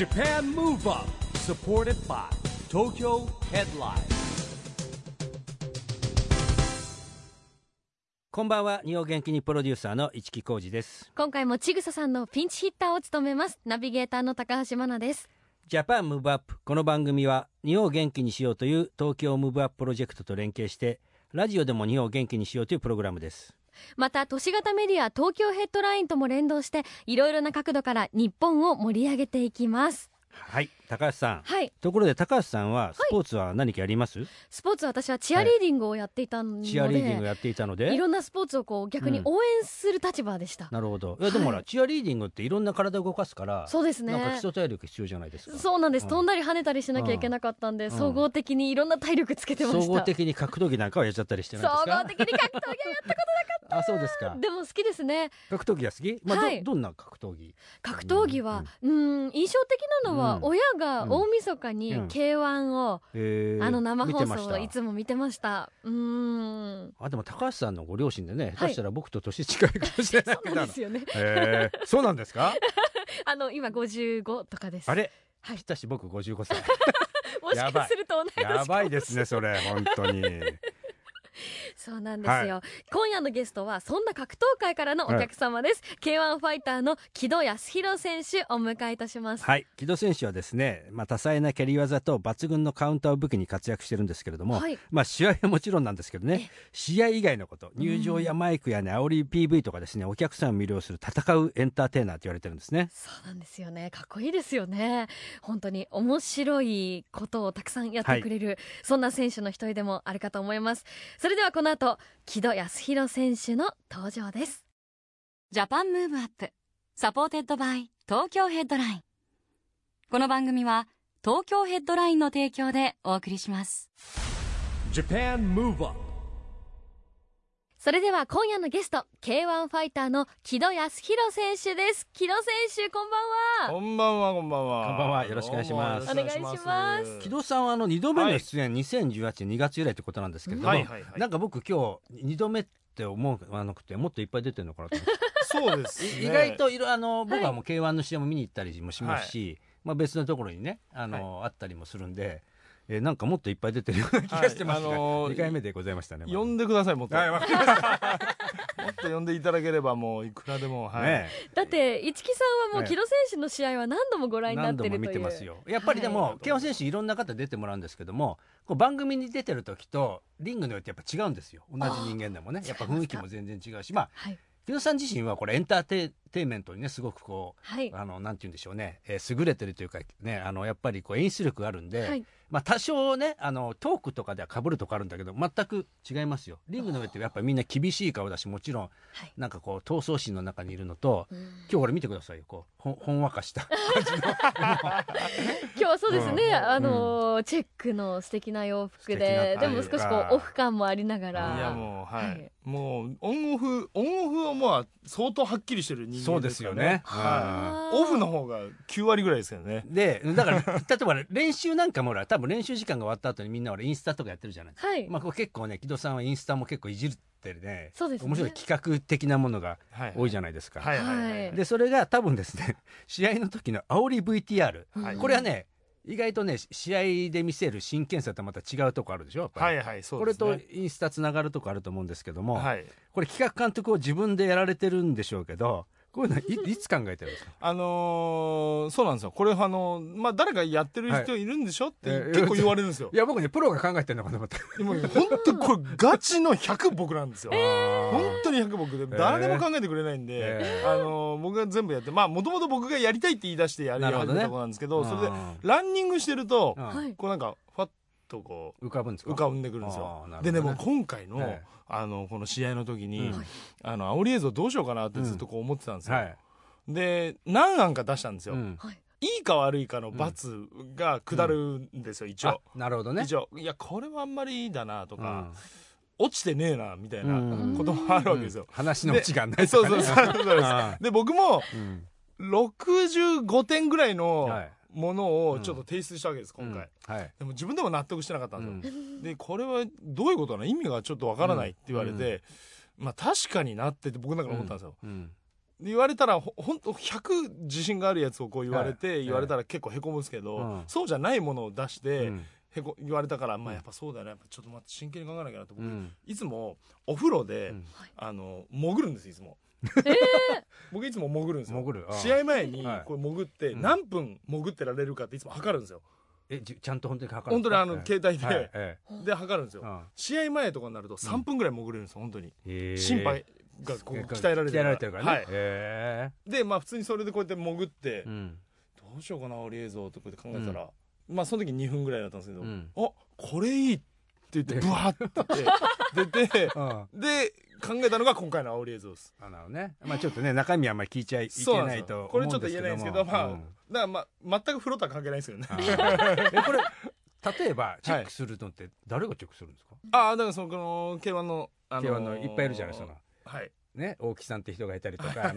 Japan Move Up supported by Tokyo Headline. こんばんは。日本元気にプロデューサーの一木広治です。今回もちぐささんのピンチヒッターを務めます。ナビゲーターの高橋真奈です。 Japan Move Up この番組は日本を元気にしようという東京 Move Up プロジェクトと連携してラジオでも日本を元気にしようというプログラムですまた都市型メディア東京ヘッドラインとも連動していろいろな角度から日本を盛り上げていきます。はい。高橋さん。はい。ところで高橋さんはスポーツは何かやります、スポーツ私はチアリーディングをやっていたので、チアリーディングやっていたので？いろんなスポーツをこう逆に応援する立場でした、なるほど。いやでもほら、はいチアリーディングっていろんな体を動かすからそうですね。なんか基礎体力必要じゃないですか。そうなんです、うん。飛んだり跳ねたりしなきゃいけなかったんで、ん総合的にいろん。な体力つけてました総合的に格闘技なんかはやっちゃったりしてないです総か？合的に格闘技はやったこあそうですか。と でも好きですね。格闘技は好き、まあどはい。どんな格闘技？格闘技はうん印象的なのは、うん。親が大晦日にうん。K1 を、えー。あの生放送をいつも見てました。うーん。あでも高橋さんのご両親でね、はい。下手したら僕と年近いかもしれないそうなんですよね。えー。そうなんですか？あの今55とかです。あれ？はい。ぴったし僕55歳。もしかすると同やばいですねそれ本当に そうなんですよ、今夜のゲストはそんな格闘界からのお客様です、K1 ファイターの木戸康弘選手お迎えいたします。はい。木戸選手はですね、まあ、多彩な蹴り技と抜群のカウンターを武器に活躍してるんですけれども、はい。まあ、試合はもちろんなんですけどね試合以外のこと入場やマイクやね煽り PV とかですねお客さんを魅了する戦うエンターテイナーと言われてるんですね。そうなんですよね。かっこいいですよね。本当に面白いことをたくさんやってくれる、そんな選手の一人でもあるかと思いますそれではこの後城戸康裕選手の登場です。 Japan Move Up supported by Tokyo Headline。この番組は東京ヘッドラインの提供でお送りします。Japan Move Up それでは今夜のゲスト K1 ファイターの城戸康裕選手です。城戸選手こんばんは。こんばんは、こんばんは。こんばんは。よろしくお願いします。お願いします。城戸さんはあの2度目の出演、2018年2月以来ってことなんですけれども、はいはいはい。なんか僕今日2度目って思わなくてもっといっぱい出てるのかなと思って。そうです、ね。意外といろあの僕はもう K1 の試合も見に行ったりもしますし、まあ、別のところにねあの、あったりもするんで、えーなんかもっといっぱい出てるような気がしてますが、はいあのー2回目でございましたね。呼んでください、もっと。はいわかりました。もっと呼んでいただければ、もういくらでも。はい。ねだって市木さんはもうね木戸選手の試合は何度もご覧になってるという。見てますよ。やっぱりでも、はい。K1 選手いろんな方出てもらうんですけどもこう番組に出てる時とリングによってやっぱ違うんですよ。同じ人間でもね。やっぱ雰囲気も全然違うし。まあはい。木戸さん自身はこれエンターテイテイメントにねすごくこうはい。あのなんて言うんでしょうね、えー優れてるというかねあのやっぱりこう演出力があるんで、はいまあ多少ねあのトークとかでは被るとこあるんだけど全く違いますよ。リングの上ってやっぱりみんな厳しい顔だしもちろんはい。なんかこう闘争心の中にいるのとうん。今日俺見てくださいよこうほんほんわかした。今日はそうですね、うん。あのーチェックの素敵な洋服素ででも少しこうオフ感もありながら。いや、もう、はい。はい。もう、オンオフ、オンオフはもう、相当はっきりしてる人間ね。そうですよね。はい。オフの方が9割ぐらいですけどね。でだから例えば練習なんかもほら多分練習時間が終わった後にみんな俺インスタとかやってるじゃないですか、はい、まあ、結構ね木戸さんはインスタも結構いじってるねそうですね面白い企画的なものがはい。多いじゃないですか、はいはいはい。はいでそれが多分ですね 試合の時の煽り VTR、はいこれはね意外とね試合で見せる真剣さとまた違うとこあるでしょやっぱり、はいはい、そうこれ。とインスタつながるとこあると思うんですけども、はい。これ企画監督を自分でやられてるんでしょうけどこういうのいいつ考えてるんですか？あのーそうなんですよ。これ、あのーまあ、誰かやってる人いるんでしょ？ってえー結構言われるんですよ。い。や僕ねプロが考えてるのかと思った。でも、本当これ、ガチの100僕なんですよ。本当に100僕で、誰でも考えてくれないんで、えあのー僕が全部やって、まあ、もともと僕がやりたいって言い出してやり始めたことなんですけど、それでう、んランニングしてると、こうなんか、ファッとこう、浮かぶんですか？浮かんでくるんですあよ。ね。でね、もう今回の、ええあの、この試合の時に、うん。あの、煽り映像どうしようかなってずっとこう思ってたんですよ。はい、で、何案か出したんですよ。いいいか悪いかの罰が下るんですよ、一あ応。なるほどね。一応。いや、これはあんまりいいだなとうか、ん。落ちてねえな、みたいなうん。こともあるわけですよ。話のオチがないそうそうそうそう で、僕もうん。65点ぐらいのはいものをちょっと提出したわけです、今回。はい。でも自分でも納得してなかったうんですよ。で、これはどういうことなの？意味がちょっとわからないって言われて、まあ確かになってって僕の中で思ったんですよ。うん。言われたらほほんと100自信があるやつをこう言われて、はい。言われたら結構へこむんですけど、うん。そうじゃないものを出して、うん。へこ言われたから、まあ、うんやっぱそうだよね。やっぱちょっと待って真剣に考えなきゃなって僕、うん。いつもお風呂で、うん。あの潜るんですいつも。僕いつも潜るんですよ。潜る。試合前にはい。これ潜ってうん。何分潜ってられるかっていつも測るんですよ。えじちゃんと本当にかか？る本当にあのええ携帯で、はい。えで測るんですよ、えうん。試合前とかになると3分ぐらい潜れるんですよ本当に、へえ。心肺がこう鍛えられて鍛えられてるからね、はい。へでまあ普通にそれでこうやって潜って、えうん。どうしようかなオリ映像とかって考えたら、まあその時2分ぐらいだったんですけど、うん。あこれいいって言ってブワーって出てうん。で考えたのが今回の煽り映像ですあなるほどね。まあちょっとね中身はあんまり聞いちゃいけないと これちょっと言えないんですけどまあ、うん。だからまあ全く風呂とは関係ないですけどねえこれ例えばチェックするのって誰がチェックするんですか、ああだからそのこの K1 の、あの K1 のいっぱいいるじゃないそのはいね大木さんって人がいたりとかあの、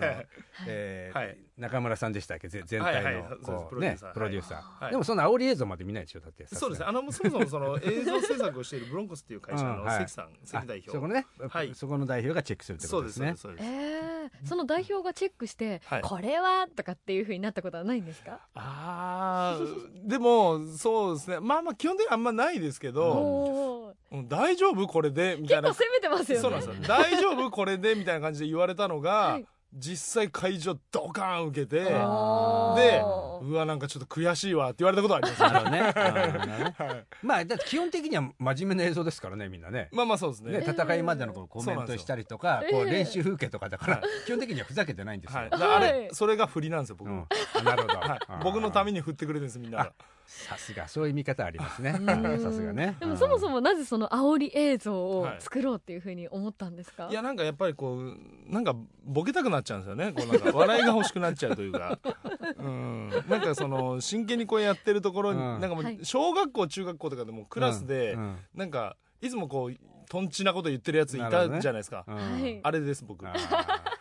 えーはい。中村さんでしたっけ？ぜ全体のはいプロデューサー。プロデューサー、はい。でもその煽り映像まで見ないでしょだってそうですあのそもそもその映像制作をしているブロンコスっていう会社のうんはい。関さん、関代表。そこのね、はい。そこの代表がチェックするってこそうとですね。そうですそうです。えー、その代表がチェックして、はい。これはとかっていうふうになったことはないんですか？あー。でもそうですね。まあまあ基本的にはあんまないですけど、大丈夫これでみたいな。結構攻めてますよね。そうなんですよ。大丈夫これでみたいな感じで言われたのが、はい。実際会場ドカーン受けてでうわなんかちょっと悔しいわって言われたことはありますね。ね。はい。まあだって基本的には真面目な映像ですからねみんなね。まあまあそうですね。ね、戦いまでのこうコメントしたりとか、そうなんですよこう練習風景とかだから、はい。基本的にはふざけてないんですよ。はい、あれ、はい。それが振りなんですよ僕。の、うん、あなるほど、はい、僕のために振ってくれるんですみんながさすが。そういう見方ありますね。ん。はい。さすがね。でもそもそももなぜその煽り映像をはい作ろうっていうふうに思ったんですか、い。やなんかやっぱりこうなんかボケたくなっちゃうんですよね。こうなんか笑いが欲しくなっちゃうというか。うん。なんかその真剣にこうやってるところに、うん。なんかもはい。う小学校中学校とかでもクラスで、うん。なんかいつもこうとんちなこと言ってるやついたじゃないですか、うん。はい。あれです僕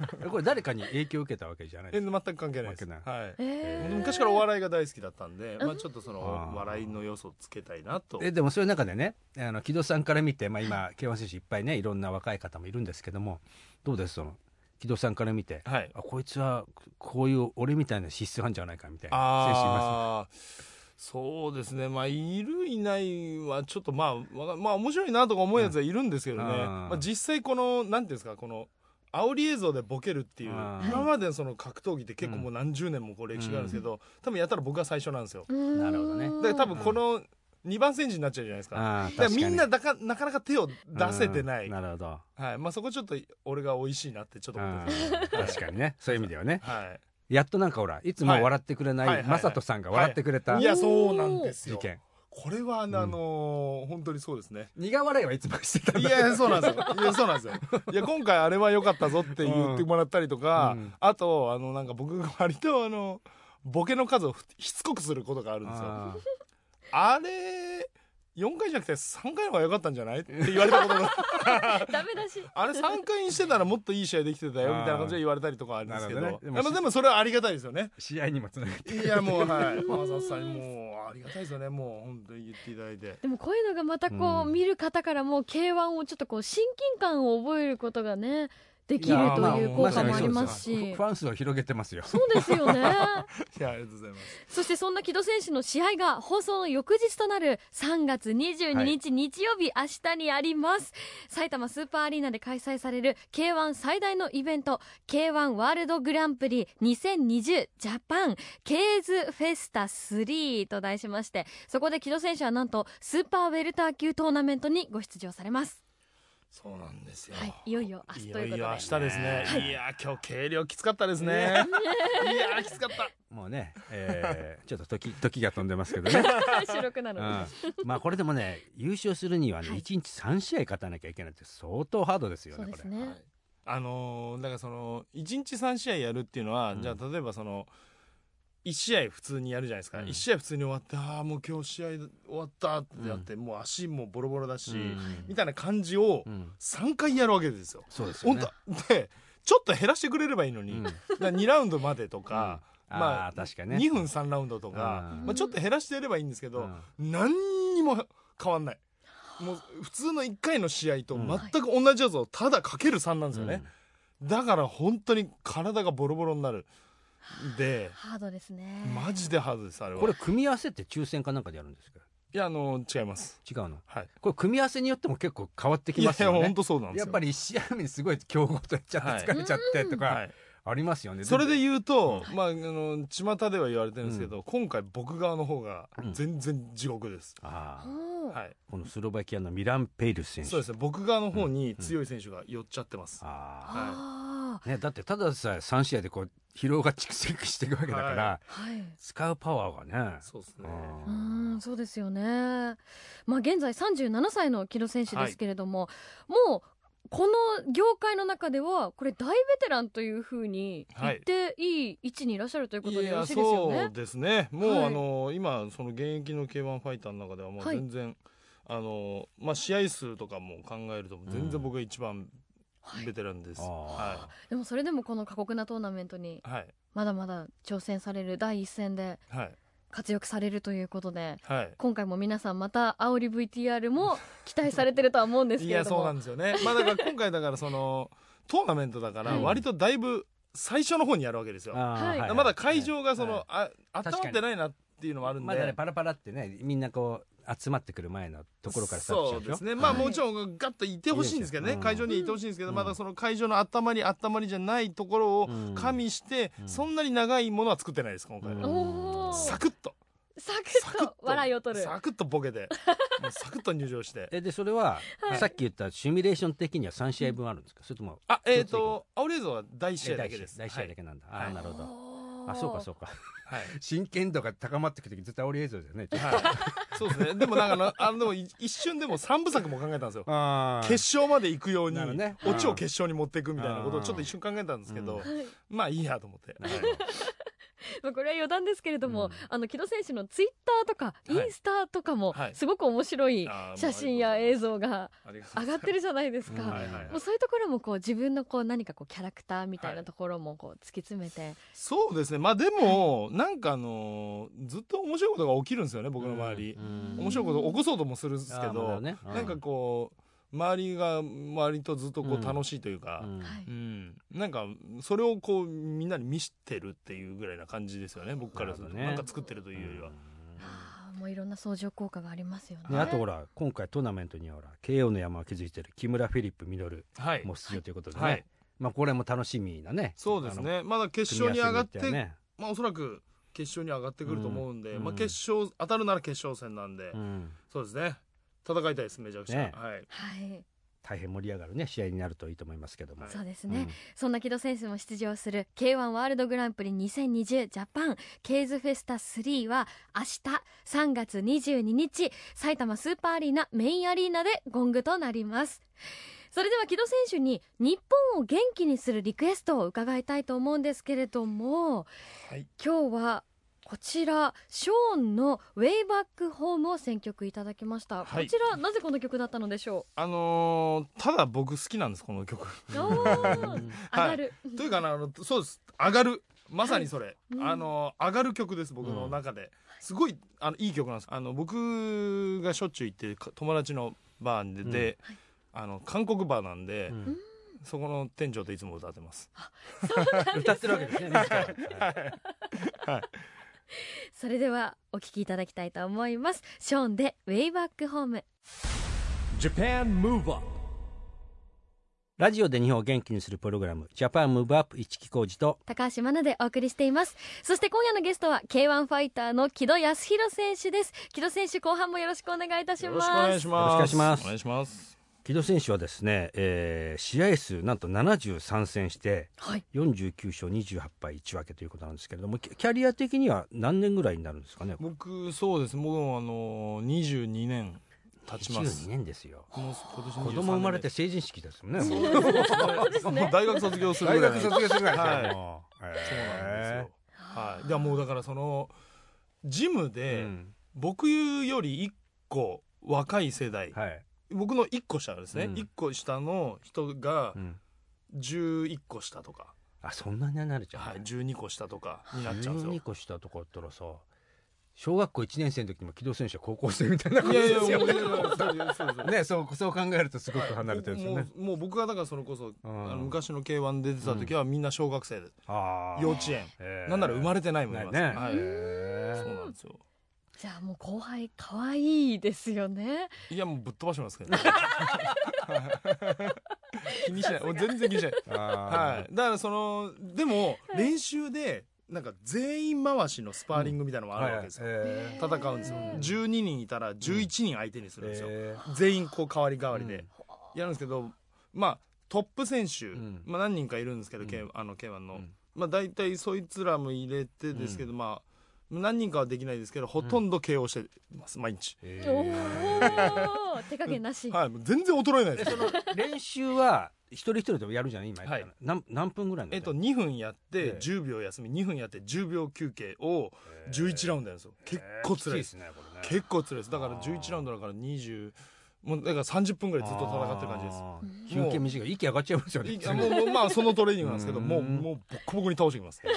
これ誰かに影響を受けたわけじゃないえです。全く関係ないです、関係はい。えー。昔からお笑いが大好きだったんで、まあ、ちょっとそあのー。笑いの要素をつけたいなと。えでもそういう中でねあの木戸さんから見て、まあ、今 K1 選手いっぱいねいろんな若い方もいるんですけどもどうです？その木戸さんから見て、はい。あこいつはこういう俺みたいな資質があるんじゃないかみたいな選手います？そうですね。まあいるいないはちょっとまあまあ面白いなとか思うやつはいるんですけどね、うん。まあ、実際このなんていうんですかこの煽り映像でボケるっていううん。今までのその格闘技って結構もう何十年もこう歴史があるんですけど、多分やったら僕が最初なんですよ。なるほどね。だから多分この2番戦時になっちゃうじゃないですか。からみんなだかなかなか手を出せてない、うん。なるほど。はい。まあ、そこちょっと俺が美味しいなってちょっと思ってうんます確かにね。そういう意味ではね。はい。やっとなんかほらいつも笑ってくれなはい。はい。はい。い雅人さんが笑ってくれたいやそうなんですよ。事件これはあの、あのー本当にそうですね。苦笑いはいつもしてたんいだやそうなんですよ。いやそうなんですよ。いや今回あれは良かったぞって言ってもらったりとか、うん。あとあのなんか僕が割とあのボケの数をしつこくすることがあるんですよ。ああれ4回じゃなくて3回の方が良かったんじゃない？って言われたことが ダメだし。あれ3回にしてたらもっといい試合できてたよみたいな感じで言われたりとかあるん。ですけどねあのでもそれはありがたいですよね。ー試合にもつながっていやもうはい。マサさんにもうありがたいですよね。もう本当に言っていただいて。でもこういうのがまたこう、うん。見る方からも K1 をちょっとこう親近感を覚えることがねできるという効まあ果もありますし。ファン数を広げてますよ。そうですよね。いやありがとうございます。そしてそんな木戸選手の試合が放送の翌日となる3月22日日曜日、明日にあります。埼玉スーパーアリーナで開催される K1 最大のイベント K1 ワールドグランプリ2020ジャパンケーズフェスタ3と題しましてそこで木戸選手はなんとスーパーウェルター級トーナメントにご出場されますそうなんですよ、はいいよいよ明日ということで。いよいよ明日ですね、はいい、や今日軽量きつかったですね。いやきつかった。もうね、えー ちょっと時時が飛んでますけどね、収録なのうで、ん、まあこれでもね優勝するにはね、はい。1日3試合勝たなきゃいけないって相当ハードですよそうね。これ。ですね、あのーだからその1日3試合やるっていうのは、うん。じゃあ例えばその1試合普通にやるじゃないですか、うん。1試合普通に終わってああもう今日試合終わったってやって、もう足もボロボロだし、うん。みたいな感じをうん。3回やるわけですよ。そうですよ本ね当でちょっと減らしてくれればいいのに、うん。だから2ラウンドまでとか、うん。まあ確かにね。2分3ラウンドとか、うん。まあ、ちょっと減らしてやればいいんですけど、うん。何にも変わんない。もう普通の1回の試合とうん。全く同じやつをただかける3なんですよね、だから本当に体がボロボロになるで。ハードですね。マジでハードですあれは。これ組み合わせって抽選かなんかでやるんですか？いやあの違います。違うの？はい。これ組み合わせによっても結構変わってきいやいやますよね。本当そうなんですよ。やっぱり1試合目にすごい強豪とやっちゃって疲れちゃってとかはい。ありますよね、それで言うと、まあ、あの巷では言われてるんですけど、今回僕側の方がうん。全然地獄です、ああ。はい。このスロバキアのミラン・ペイルス選手。そうですね。僕側の方に強い選手が寄っちゃってます、ああ。あ、ね、だってただでさえ3試合でこう疲労が蓄積していくわけだから、はい。使うパワーがね。そうですね。ううんんそうですよね。まあ現在37歳の木戸選手ですけれども、もうこの業界の中ではこれ大ベテランというふうに言っていい位置にいらっしゃるということでよろしいですよね。そうですね。もう、はい。あの今その現役の K1 ファイターの中ではもうはい。全然、あのまあ試合数とかも考えると全然僕が一番ベテランです、はでもそれでもこの過酷なトーナメントにまだまだ挑戦される第一線ではい。活躍されるということで。はい。今回も皆さんまた煽り VTR も 期待されてるとは思うんですいけれども。やそうなんですよね。まあだから今回だからそのトーナメントだからはい割とだいぶ最初の方にやるわけですよ、まだ会場がその、はい。あ温まってないなっていうのもあるんで、まだねパラパラってねみんなこう集まってくる前のところからスタートしちゃそううでしょ？ですね。まあはい。もちろんガッといてほしいんですけどね、うん会場にいてほしいんですけど、うん。まだその会場の温まり温まりじゃないところをうん。加味して、うん。そんなに長いものは作ってないです今回。は、サクッと。ササクックッと。笑いを取る。サクッとボケて。サクッと入場して。えでそれは、はい。さっき言ったシミュレーション的には3試合分あるんですか？それともあえっ、ー、とアウレーゾは第1試合だけです。第一試合だけ。なんだ、はい。ああなるほどあそうかそうかはい、真剣度が高まってくる時絶対オリ映像だよねはい、そうですね。でもなんかあのでもい一瞬でも3部作も考えたんですよ。決勝まで行くように、オチを決勝に持っていくみたいなことをうんちょっと一瞬考えたんですけど、まあいいやと思って、まあこれは余談ですけれども、うん。あの木戸選手のツイッターとかイはい。ンスタとかもはい。すごく面白い写真や映像が上がってるじゃないですか。そういうところもこう自分のこう何かこうキャラクターみたいなところもこう突き詰めて、そうですね。まあでもなんかあのーずっと面白いことが起きるんですよね僕の周り、うん。面白いことを起こそうともするんですけど、だね。うん。なんかこう周りが割とずっとこう楽しいというか、うん。はい。うん。なんかそれをこうみんなに見してるっていうぐらいな感じですよね僕からすると。ね。なんか作ってるというよりは、もういろんな相乗効果がありますよね。ね、あとほら今回トーナメントにはほら慶応の山を築いてる木村フィリップ稔はい。も出場ということでね、はい。まあこれも楽しみなね。そうですね。まだ決勝に上がってね。まあおそらく決勝に上がってくると思うんで、うん。まあ、決勝当たるなら決勝戦なんで、うん。そうですね戦いたいですめちゃくちゃ、ね。はい。はい、大変盛り上がるね試合になるといいと思いますけども、はい。そうですね、そんな木戸選手も出場する K1 ワールドグランプリ2020ジャパンケーズフェスタ3は明日3月22日埼玉スーパーアリーナメインアリーナでゴングとなります。それでは木戸選手に日本を元気にするリクエストを伺いたいと思うんですけれども、はい。今日はこちらショーンの「ウェイバックホーム」を選曲いただきました、はい。こちらなぜこの曲だったのでしょあのーただ僕好きなんですこの曲。上がる、というかなあのそうです。上がる。まさにそれ、うん。あの上がる曲です僕の中で、すごいあのいい曲なんです。あの僕がしょっちゅう行って友達のバーで、であの韓国バーなんで、うん。そこの店長といつも歌ってます。歌ってるわけですね自ら それではお聴きいただきたいと思います。ショーンで「ウェイバックホーム Japan Move Up ラジオで日本を元気にするプログラムジャパンムーブアップ一木工事と」高橋真奈でお送りしています。そして今夜のゲストは K1 ファイターの木戸康弘選手です。木戸選手後半もよろしくお願いいたしよます。ろしくお願いします。よろしくお願いします。お願いします木戸選手はですね、えー試合数なんと73戦してはい。49勝28敗1分けということなんですけれどもキャキャリア的には何年ぐらいになるんですかね僕そうです。もうあの22年経ちます。22年ですよ。もう今年23子供生まれて成人式ですもんねね。大学卒業する大ぐらい。学卒業するぐらいはい。もう。そうなんですへよはい。でもうだからそのジムーで、うん。僕より1個若い世代、はい僕の1個下ですね、うん。1個下の人がうん。11個下とか、あそんなになれちゃう、はい、12個下とかになっちゃうんですよ。12個下とかだったらさ小学校1年生の時にも機動選手は高校生みたいな感じですよ。ねそうそう考えるとすごく離れてるんですよね、もう僕がだからそれこそ、んあの昔の K1 出てた時はみんな小学生で、あー幼稚園なんなら生まれてないもんねそうなんですよじゃあもう後輩可愛いですよね。いやもうぶっ飛ばしますけど、ね、気にしない。全然気にしない。あ はい。だからそのでも練習でなんか全員回しのスパーリングみたいなのーもあるわけですよ、へー。戦うんですよ。12人いたら11人相手にするんですよ、へ全員こう代わり代わりでうん。やるんですけど、まあトップ選手、ん。まあ、何人かいるんですけど、うん。K あの K1 の、うん。まあ大体そいつらも入れてですけど、まあ何人かはできないですけどほとんど KO してます毎日、へおーお手加減なし、はい全然衰えないです。その練習は一人一人でもやるじゃない？今言ったら、はい。何何分ぐらいのえっと2分やってええ。10秒休み。2分やって10秒休憩を11ラウンドやるんですよ。結構辛いです。きついですねこれね。結構辛いです。だからあー。11ラウンドだから20もうだから30分ぐらいずっと戦ってる感じです。休憩短い。息上がっちゃいますよね。もうもうまあそのトレーニングなんですけどうん。もうもうボッコボコに倒してきます。へ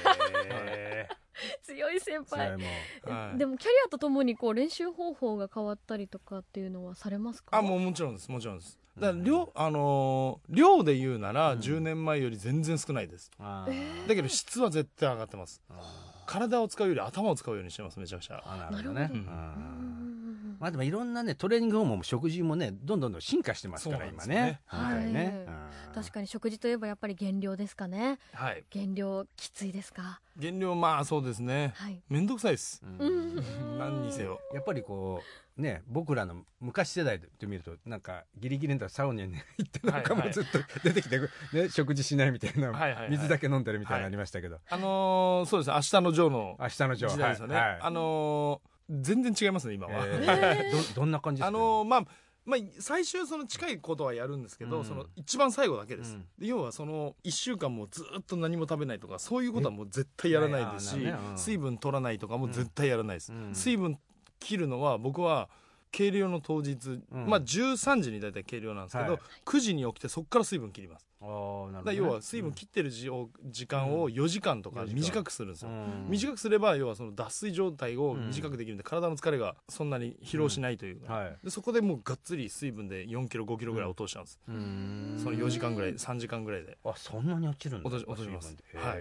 強い先輩。れもはい。でもキャリアとともにこう練習方法が変わったりとかっていうのはされますか？あもうもちろんです。もちろんです。だから量あのー量で言うならうん。10年前より全然少ないです。あー。だけど質は絶対上がってます。あ体を使うより頭を使うようにしてますめちゃくちゃ。なるほどね。うんまあでもいろんなねトレーニング方法も食事もねどんどんどん進化してますから今ね。はい。うん。確かに食事といえばやっぱり減量ですかね。はい。減量きついですか？減量まあそうですね。はい。めんどくさいです。うん。うん。何にせよ。やっぱりこうね僕らの昔世代で見るとなんかギリギリのサウナに行ってなんかもうずっと出てきて、ね、食事しないみたいな、はいはいはい。水だけ飲んでるみたいなのありましたけど、あのーそうです。ね明日のジョーの明日のジョー時代ですよね、はい。はい。あのー全然違いますね今は、えー。どどんな感じですか、あのーまあまあ、最終その近いことはやるんですけど、うん。その一番最後だけです、うん。で要はその1週間もずっと何も食べないとかそういうことはもう絶対やらないですし、ね。うん。水分取らないとかも絶対やらないです、うん。水分切るのは僕は計量の当日、うん。まあ13時に大体計量なんですけど、はい。9時に起きてそこから水分切ります。あーなるほどね。要は水分切ってる時を時間を4時間とか4時間。短くするんですよ、うん。短くすれば要はその脱水状態を短くできるんで、体の疲れがそんなに疲労しないというか、はい。でそこでもうがっつり水分で4キロ5キロぐらい落としたんです、うん。その4時間ぐらい3時間ぐらいで。あそんなに落ちるんだ。落とし落とします。はい。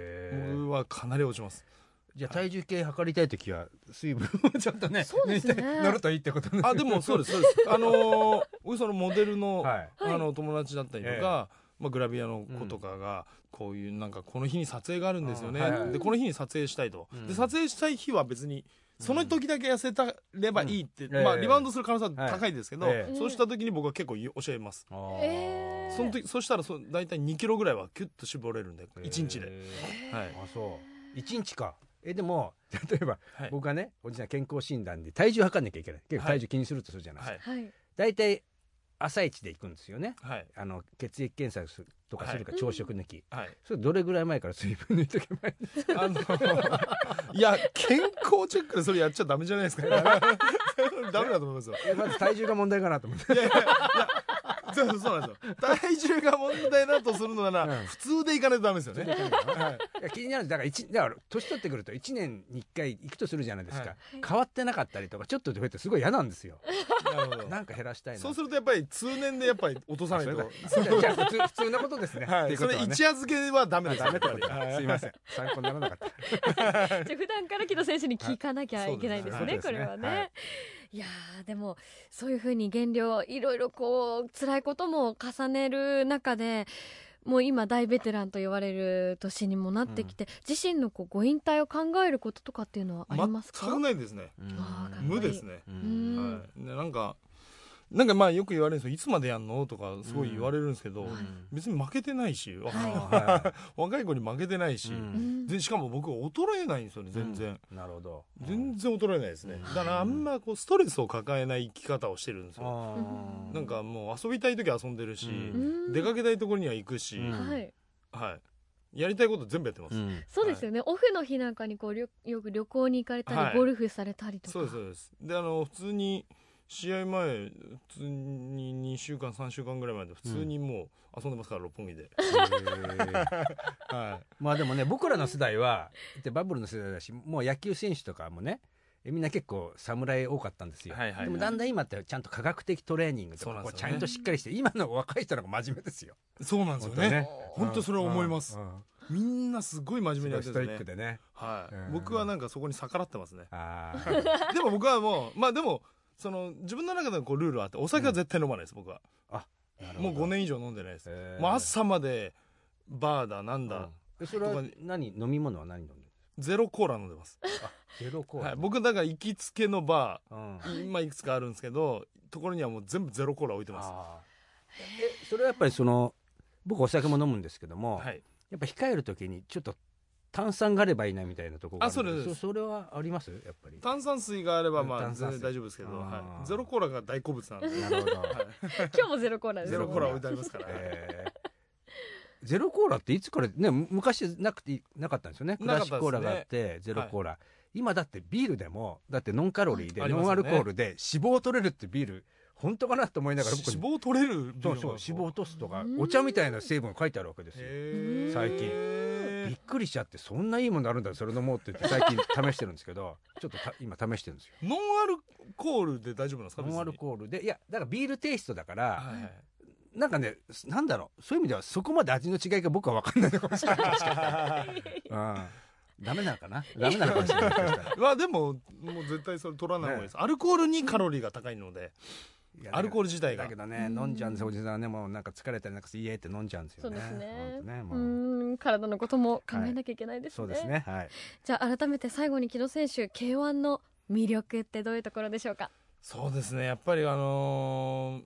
僕はかなり落ちますじゃあ体重計測りたい時は水分を ちょっとねそうですね。るといいってことね。あでもそうですそうです。あのー僕そのモデルの,、はい。あの友達だったりとか、まあ、グラビアの子とかが、こういうなんかこの日に撮影があるんですよね、うんはい。はいでこの日に撮影したいと、うん。で撮影したい日は別にその時だけ痩せたればいいって、まあ、リバウンドする可能性は高いですけど、はい。えそうした時に僕は結構教えます、えーその時そしたらそ大体2キロぐらいはキュッと絞れるんで1日で、はい。あそう。一日かえでも例えば、はい。僕がねおじさん健康診断で体重測んなきゃいけない。結構体重気にするとするじゃないですか、はい。はい大体朝一で行くんですよね。はい。あの血液検査するとかするか、朝食抜き、はい。それどれぐらい前から水分抜いとけばいいあのいや健康チェックでそれやっちゃダメじゃないですか。ダメだと思いますよ。えまず体重が問題かなと思って。いやいやいやそうそうなんですよ体重が問題だとするのなら、うん。普通でいかないとダメですよね、はい。いや気になる。だから一だから年取ってくると1年に1回行くとするじゃないですか、はい。変わってなかったりとかちょっと増えてすごい嫌なんですよ。なるほど。なんか減らしたいな。そうするとやっぱり通年でやっぱり落とさないと。じゃあ普通普通なことですね、はい、それっていうことはね。一夜漬けはダメですダメってことやっぱりかすいません。参考にならなかった。じゃあ普段から木戸選手に聞かなきゃいけないですね、はい。これはね。はいい、やーでもそういうふうに減量いろいろこう辛いことも重ねる中でもう今大ベテランと言われる年にもなってきて、自身のこうご引退を考えることとかっていうのはありますか？全くないですね、あーかっこいい。無ですね、ううんん。はい、でなんかなんかまあよく言われるんですよ。いつまでやんの？とかすごい言われるんですけど、うん別に負けてないし、はい。は若い子に負けてないし、うん。しかも僕衰えないんですよね全然、いなるほど。全然衰えないですね、うん。だからあんまこうストレスを抱えない生き方をしてるんですよ、なんかもう遊びたい時は遊んでるし、うん。出かけたいところには行くし、うんはい。はい。やりたいこと全部やってます、うん。そうですよね、オフの日なんかにこうりょよく旅行に行かれたり、はい。ゴルフされたりとか。そうですそうです。であの普通に試合前普通に2週間3週間ぐらい前で普通にもう遊んでますから、六本木で、はまあでもね僕らの世代はでバブルの世代だしもう野球選手とかもねえみんな結構侍多かったんですよ、はいはいはい。でもだんだん今ってちゃんと科学的トレーニングとかこうちゃんとしっかりして今の若い人の方が真面目ですよ。そうなんですよね。本当ね。本当それは思います。みんなすごい真面目にやってるんすごいストイックですね。はい。うん。僕はなんかそこに逆らってますね。でも僕はもうまあでもその自分の中でこうルールはあってお酒は絶対飲まないです僕は。なるほど。もう5年以上飲んでないです。もう朝までバーだなんだそれは何飲み物は何飲んでるゼロコーラ飲んでます。ゼロコーラ、はい僕だから行きつけのバうん。ー今いくつかあるんですけどところにはもう全部ゼロコーラ置いてます。えそれはやっぱりその僕お酒も飲むんですけども、はい。やっぱ控えるときにちょっと炭酸があればいいなみたいなところがあそうです。そそれはあります？やっぱり。炭酸水があればまあ炭酸水。全然大丈夫ですけど、はい、ゼロコーラが大好物なんで。なるほど、今日もゼロコーラです。ゼロコーラ置いてありますから、えー。ゼロコーラっていつからねむ昔なくてなかったんですよね。クラシックコーラがあってゼロコーラ、今だってビールでもだってノンカロリーで、ノンアルコールで脂肪を取れるってビール本当かなと思いながら僕脂肪取れるそうそう脂肪を落とすとかお茶みたいな成分が書いてあるわけですよ。最近。びっくりしちゃってそんないいものあるんだそれ飲もうって言って最近 試してるんですけどちょっとた今試してるんですよ。ノンアルコールで大丈夫なんですかノンアルーコールでいやだからビールテイストだから、はいはい。なんかねなんだろうそういう意味ではそこまで味の違いが僕は分かんないのかもしれないですけど、うん、ダメなのかな？ダメなのかもしれない。まあでももう絶対それ取らない方がいいです、アルコールにカロリーが高いのでアルコール自体が。だけどね飲んじゃうんですよ。おじさんはねもうなんか疲れたりなんかして家って飲んじゃうんですよね。そうですね。ねうもうーん。体のことも考えなきゃいけないですね、そうですね。はい。じゃあ改めて最後に木戸選手 K1 の魅力ってどういうところでしょうか？そうですね。やっぱりあの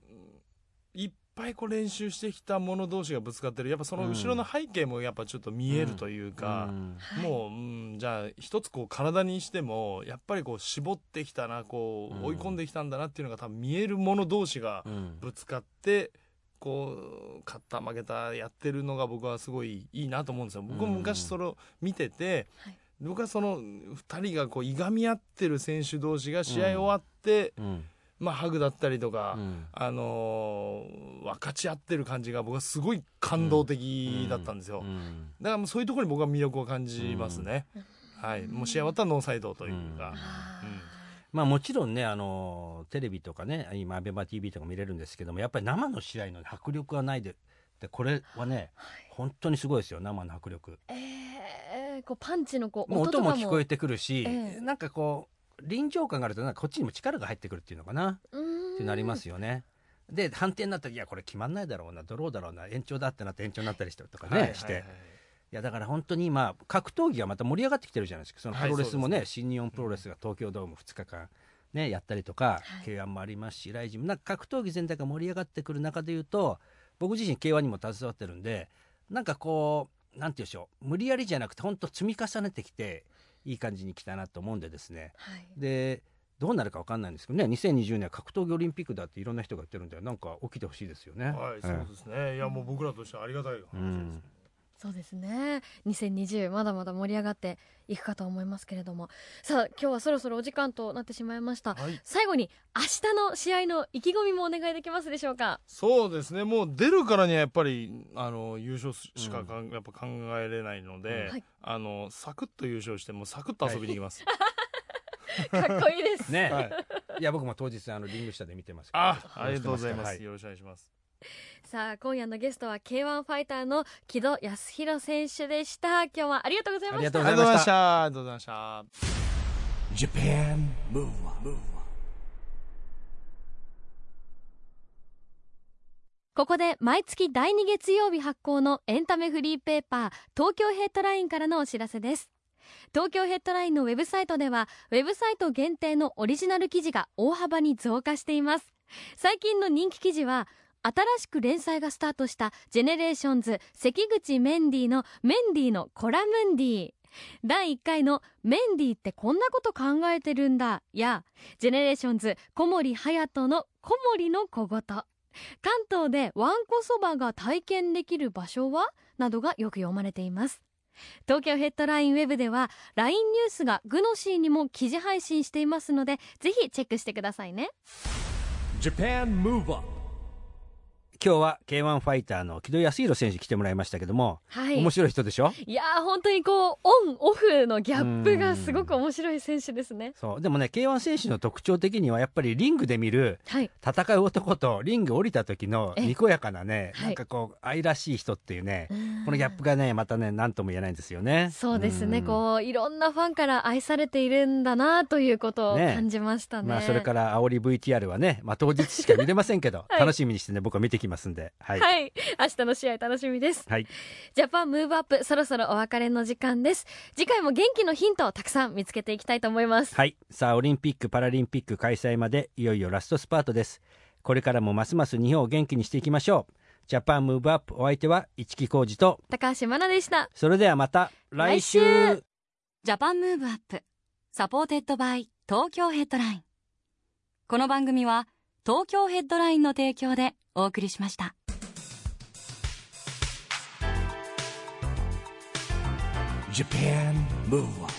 ーいっぱいこう練習してきた者同士がぶつかってる。やっぱその後ろの背景もやっぱちょっと見えるというか、うん。もう、うん、じゃあ一つこう体にしてもやっぱりこう絞ってきたなこうんう追い込んできたんだなっていうのが多分見える者同士がうん。ぶつかってこう勝った負けたやってるのが僕はすごいいいなと思うんですよ。僕も昔それを見てて、はい。僕はその2人がこういがみ合ってる選手同士が試合終わって、うんまあ、ハグだったりとか、うん。あのー分かち合ってる感じが僕はすごい感動的だったんですよ。うん。だからもうそういうところに僕は魅力を感じますね。はい、もう試合終わったらノーサイドというか。まあもちろんね、あのテレビとかね、今、アベマ t v とか見れるんですけども、やっぱり生の試合の迫力がないで、でこれはね、本当にすごいですよ、生の迫力。えー、こうパンチのこう音音とかも。も聞こえてくるし、ええ。なんかこう、臨場感があると、なんかこっちにも力が入ってくるっていうのかな、ってなりますよね。で、判定になったら、いや、これ決まんないだろうな、ドローだろうな、延長だってなって延長になったりしてとかね、して。はいはい。はいいやだから本当に今格闘技がまた盛り上がってきてるじゃないですか。そのプロレスもね、新日本プロレスが東京ドーム2日間、ね、やったりとか、はい。K1 もありますしライジンもなんか格闘技全体が盛り上がってくる中でいうと僕自身 K1 にも携わってるんでなんかこうなんて言うんでしょう。無理やりじゃなくて本当積み重ねてきていい感じに来たなと思うんでですねはいでどうなるか分かんないんですけどね2020年は格闘技オリンピックだっていろんな人が言ってるんでなんか起きてほしいですよね。はい、そうですね。いや、もう僕らとしてはありがたい話です。うんそうですね2020まだまだ盛り上がっていくかと思いますけれどもさあ今日はそろそろお時間となってしまいましたはい。最後に明日の試合の意気込みもお願いできますでしょうか？そうですね。もう出るからにはやっぱり、あの、優勝しかかん、やっぱ考えれないので、はいあの、サクッと優勝して、もうサクッと遊びに行きます。かっこいいですね、はい。いや僕も当日あのリング下で見てますけどあ、ありがとうございます。はいよろしくお願いします。さあ今夜のゲストは K1 ファイターの木戸康弘選手でした。今日はありがとうございました。ありがとうございまし。た。ありがとうございました。Japan Move Up, ここで毎月第2月曜日発行のエンタメフリーペーパー東京ヘッドラインからのお知らせです。東京ヘッドラインのウェブサイトではウェブサイト限定のオリジナル記事が大幅に増加しています。最近の人気記事は新しく連載がスタートしたジェネレーションズ関口メンディーのメンディーのコラムンディ第1回のメンディーってこんなこと考えてるんだ。やジェネレーションズ小森隼人の小森の小言。関東でわんこそばが体験できる場所は？などがよく読まれています。東京ヘッドラインウェブでは LINE ニュースがグノシーにも記事配信していますのでぜひチェックしてくださいね。今日は K1 ファイターの木戸康弘選手来てもらいましたけども、はい。面白い人でしょ？いやー本当にこうオンオフのギャップがすごく面白い選手ですね。そう。でもね K1 選手の特徴的にはやっぱりリングで見るはい。戦う男とリング降りた時のえにこやかなねはい。なんかこう愛らしい人っていうねこのギャップがねまたね何とも言えないんですよね。そうですね、ん。こういろんなファンから愛されているんだなということをね。感じましたね。まあそれから煽り VTR はね、まあ、当日しか見れませんけど、はい。楽しみにしてね僕は見てきますんで。はい、はい、明日の試合楽しみです。はい。 Japan Move Up そろそろお別れの時間です。次回も元気のヒントをたくさん見つけていきたいと思います。はい。さあオリンピック・パラリンピック開催までいよいよラストスパートです。これからもますます日本を元気にしていきましょう。 Japan Move Up お相手は市木浩二と高橋真奈でした。それではまた来週。来週。 Japan Move Up supported by 東京ヘッドライン。この番組は東京ヘッドラインの提供でお送りしました Japan Move on.